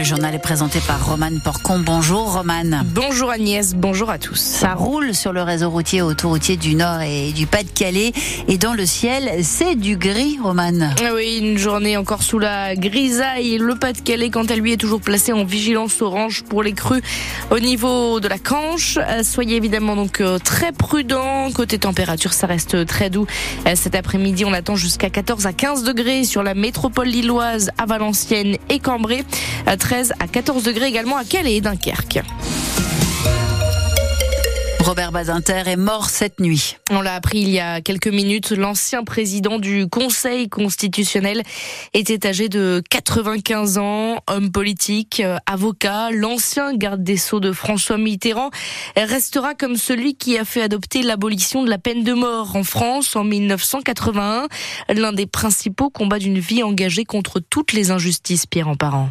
Le journal est présenté par Romane Porcon. Bonjour Romane. Bonjour Agnès, bonjour à tous. Ça roule sur le réseau routier autoroutier du Nord et du Pas-de-Calais. Et dans le ciel, c'est du gris, Romane. Ah oui, une journée encore sous la grisaille. Le Pas-de-Calais, quant à lui, est toujours placé en vigilance orange pour les crues au niveau de la Canche. Euh, soyez évidemment donc euh, très prudents. Côté température, ça reste très doux. Euh, cet après-midi, on attend jusqu'à 14 à 15 degrés sur la métropole lilloise à Valenciennes et Cambrai. 13 à 14 degrés également à Calais et Dunkerque. Robert Badinter est mort cette nuit. On l'a appris il y a quelques minutes. L'ancien président du Conseil constitutionnel était âgé de 95 ans, homme politique, euh, avocat. L'ancien garde des Sceaux de François Mitterrand restera comme celui qui a fait adopter l'abolition de la peine de mort en France en 1981. L'un des principaux combats d'une vie engagée contre toutes les injustices, Pierre en parent.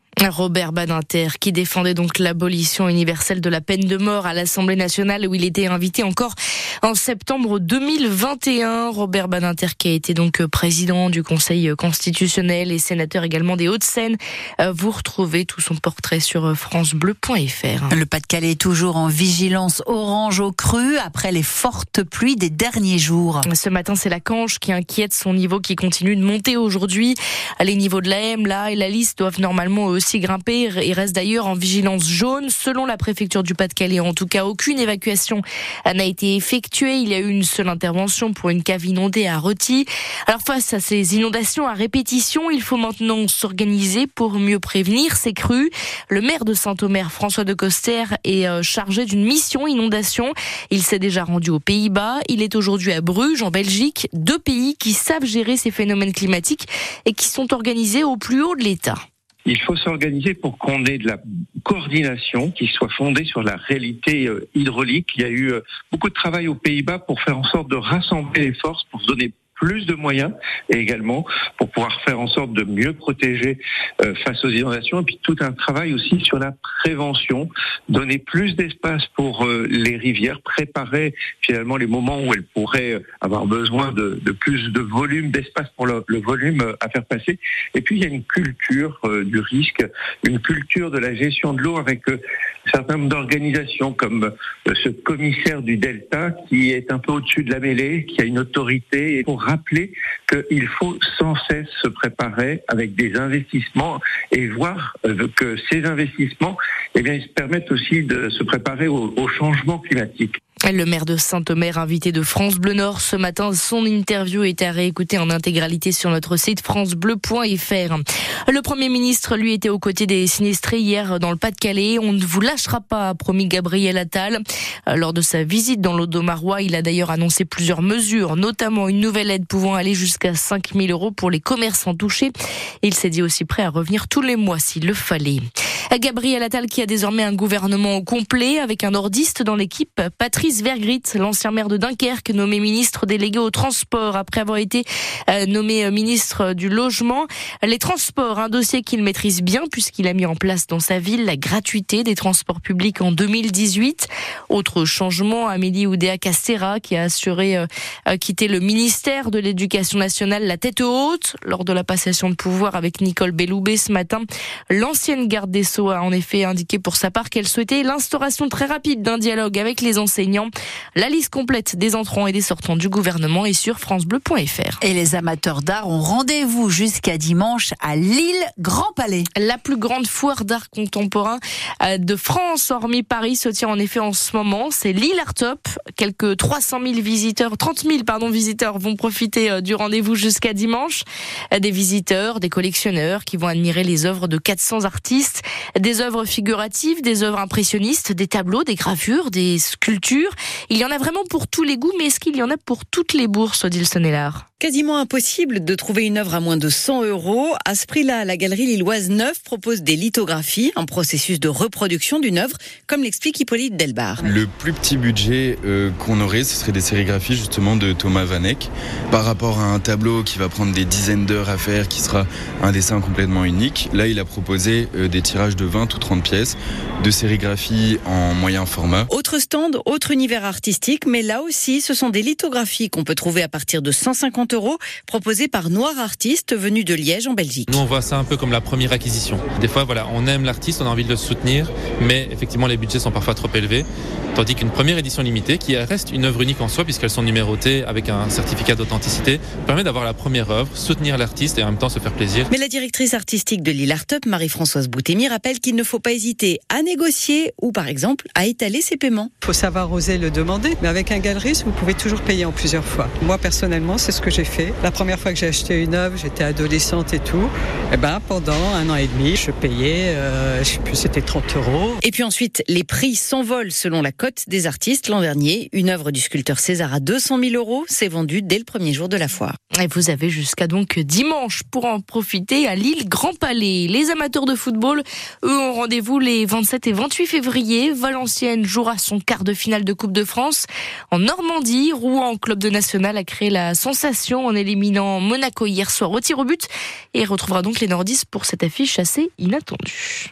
Robert Badinter, qui défendait donc l'abolition universelle de la peine de mort à l'Assemblée nationale, où il était invité encore en septembre 2021. Robert Badinter, qui a été donc président du Conseil constitutionnel et sénateur également des Hauts-de-Seine. Vous retrouvez tout son portrait sur francebleu.fr. Le Pas-de-Calais est toujours en vigilance orange au cru après les fortes pluies des derniers jours. Ce matin, c'est la Canche qui inquiète son niveau qui continue de monter aujourd'hui. Les niveaux de la M, là, et la liste doivent normalement aussi Il reste d'ailleurs en vigilance jaune. Selon la préfecture du Pas-de-Calais, en tout cas, aucune évacuation n'a été effectuée. Il y a eu une seule intervention pour une cave inondée à Roti. Alors face à ces inondations à répétition, il faut maintenant s'organiser pour mieux prévenir ces crues. Le maire de Saint-Omer, François de Coster, est euh, chargé d'une mission inondation. Il s'est déjà rendu aux Pays-Bas. Il est aujourd'hui à Bruges, en Belgique, deux pays qui savent gérer ces phénomènes climatiques et qui sont organisés au plus haut de l'État. Il faut s'organiser pour qu'on ait de la coordination qui soit fondée sur la réalité euh, hydraulique. Il y a eu euh, beaucoup de travail aux Pays-Bas pour faire en sorte de rassembler les forces, pour se donner plus de moyens et également pour pouvoir faire en sorte de mieux protéger euh, face aux inondations et puis tout un travail aussi sur la prévention, donner plus d'espace pour euh, les rivières, préparer finalement les moments où elles pourraient euh, avoir besoin de, plus de volume, d'espace pour le, volume à faire passer. Et puis il y a une culture du risque, une culture de la gestion de l'eau avec certain nombre d'organisations comme ce commissaire du Delta qui est un peu au-dessus de la mêlée, qui a une autorité rappeler qu'il faut sans cesse se préparer avec des investissements et voir euh, que ces investissements, eh bien, permettent aussi de se préparer au changement climatique. Le maire de Saint-Omer, invité de France Bleu Nord ce matin, son interview est à réécouter en intégralité sur notre site francebleu.fr. Le Premier ministre, lui, était aux côtés des sinistrés hier dans le Pas-de-Calais. On ne vous lâchera pas, a promis Gabriel Attal. Lors de sa visite dans l'Audomarois, il a d'ailleurs annoncé plusieurs mesures, notamment une nouvelle aide pouvant aller jusqu'à 5 000 euros pour les commerçants touchés. Il s'est dit aussi prêt à revenir tous les mois s'il le fallait. Gabriel Attal qui a désormais un gouvernement complet avec un nordiste dans l'équipe, Patrice Vergrit, l'ancien maire de Dunkerque, nommé ministre délégué au transport après avoir été euh, nommé euh, ministre du logement. Les transports, un dossier qu'il maîtrise bien puisqu'il a mis en place dans sa ville la gratuité des transports publics en 2018. Autre changement, Amélie Oudéa Castera qui a assuré euh, quitter le ministère de l'Éducation nationale la tête haute lors de la passation de pouvoir avec Nicole Belloubet ce matin. L'ancienne garde des Sceaux a en effet indiqué pour sa part qu'elle souhaitait l'instauration très rapide d'un dialogue avec les enseignants. La liste complète des entrants et des sortants du gouvernement est sur francebleu.fr. Et les amateurs d'art ont rendez-vous jusqu'à dimanche à Lille Grand Palais. La plus grande foire d'art contemporain euh, de France, hormis Paris, se tient en effet en ce moment. C'est Lille Art Top. Quelques 300 000 visiteurs, 30 000 pardon visiteurs vont profiter euh, du rendez-vous jusqu'à dimanche. Euh, des visiteurs, des collectionneurs qui vont admirer les œuvres de 400 artistes, des œuvres figuratives, des œuvres impressionnistes, des tableaux, des gravures, des sculptures. Il y en a vraiment pour tous les goûts, mais est-ce qu'il y en a pour toutes les bourses, Odile Sonnellard? Quasiment impossible de trouver une œuvre à moins de 100 euros. À ce prix-là, la galerie lilloise Neuf propose des lithographies, un processus de reproduction d'une œuvre, comme l'explique Hippolyte Delbar. Le plus petit budget euh, qu'on aurait, ce serait des sérigraphies justement de Thomas Vanek, par rapport à un tableau qui va prendre des dizaines d'heures à faire, qui sera un dessin complètement unique. Là, il a proposé euh, des tirages de 20 ou 30 pièces, de sérigraphie en moyen format. Autre stand, autre univers artistique, mais là aussi, ce sont des lithographies qu'on peut trouver à partir de 150 euros, proposés par Noir Artiste, venu de Liège en Belgique. Nous, on voit ça un peu comme la première acquisition. Des fois, voilà, on aime l'artiste, on a envie de le soutenir, mais effectivement, les budgets sont parfois trop élevés. Tandis qu'une première édition limitée, qui reste une œuvre unique en soi, puisqu'elles sont numérotées avec un certificat d'authenticité, permet d'avoir la première œuvre, soutenir l'artiste et en même temps se faire plaisir. Mais la directrice artistique de Lille Art Up, Marie-Françoise Boutémy, rappelle qu'il ne faut pas hésiter à négocier ou, par exemple, à étaler ses paiements. Il faut savoir oser le demander, mais avec un galeriste, vous pouvez toujours payer en plusieurs fois. Moi, personnellement, c'est ce que j'ai fait. La première fois que j'ai acheté une œuvre, j'étais adolescente et tout. Et ben, pendant un an et demi, je payais, euh, je sais plus, c'était 30 euros. Et puis ensuite, les prix s'envolent selon la cote des artistes. L'an dernier, une œuvre du sculpteur César à 200 000 euros s'est vendue dès le premier jour de la foire. Et vous avez jusqu'à donc dimanche pour en profiter à Lille Grand Palais. Les amateurs de football, eux, ont rendez-vous les 27 et 28 février. Valenciennes jouera son quart de finale de Coupe de France. En Normandie, Rouen, club de national, a créé la sensation en éliminant Monaco hier soir au tir au but et retrouvera donc les nordistes pour cette affiche assez inattendue.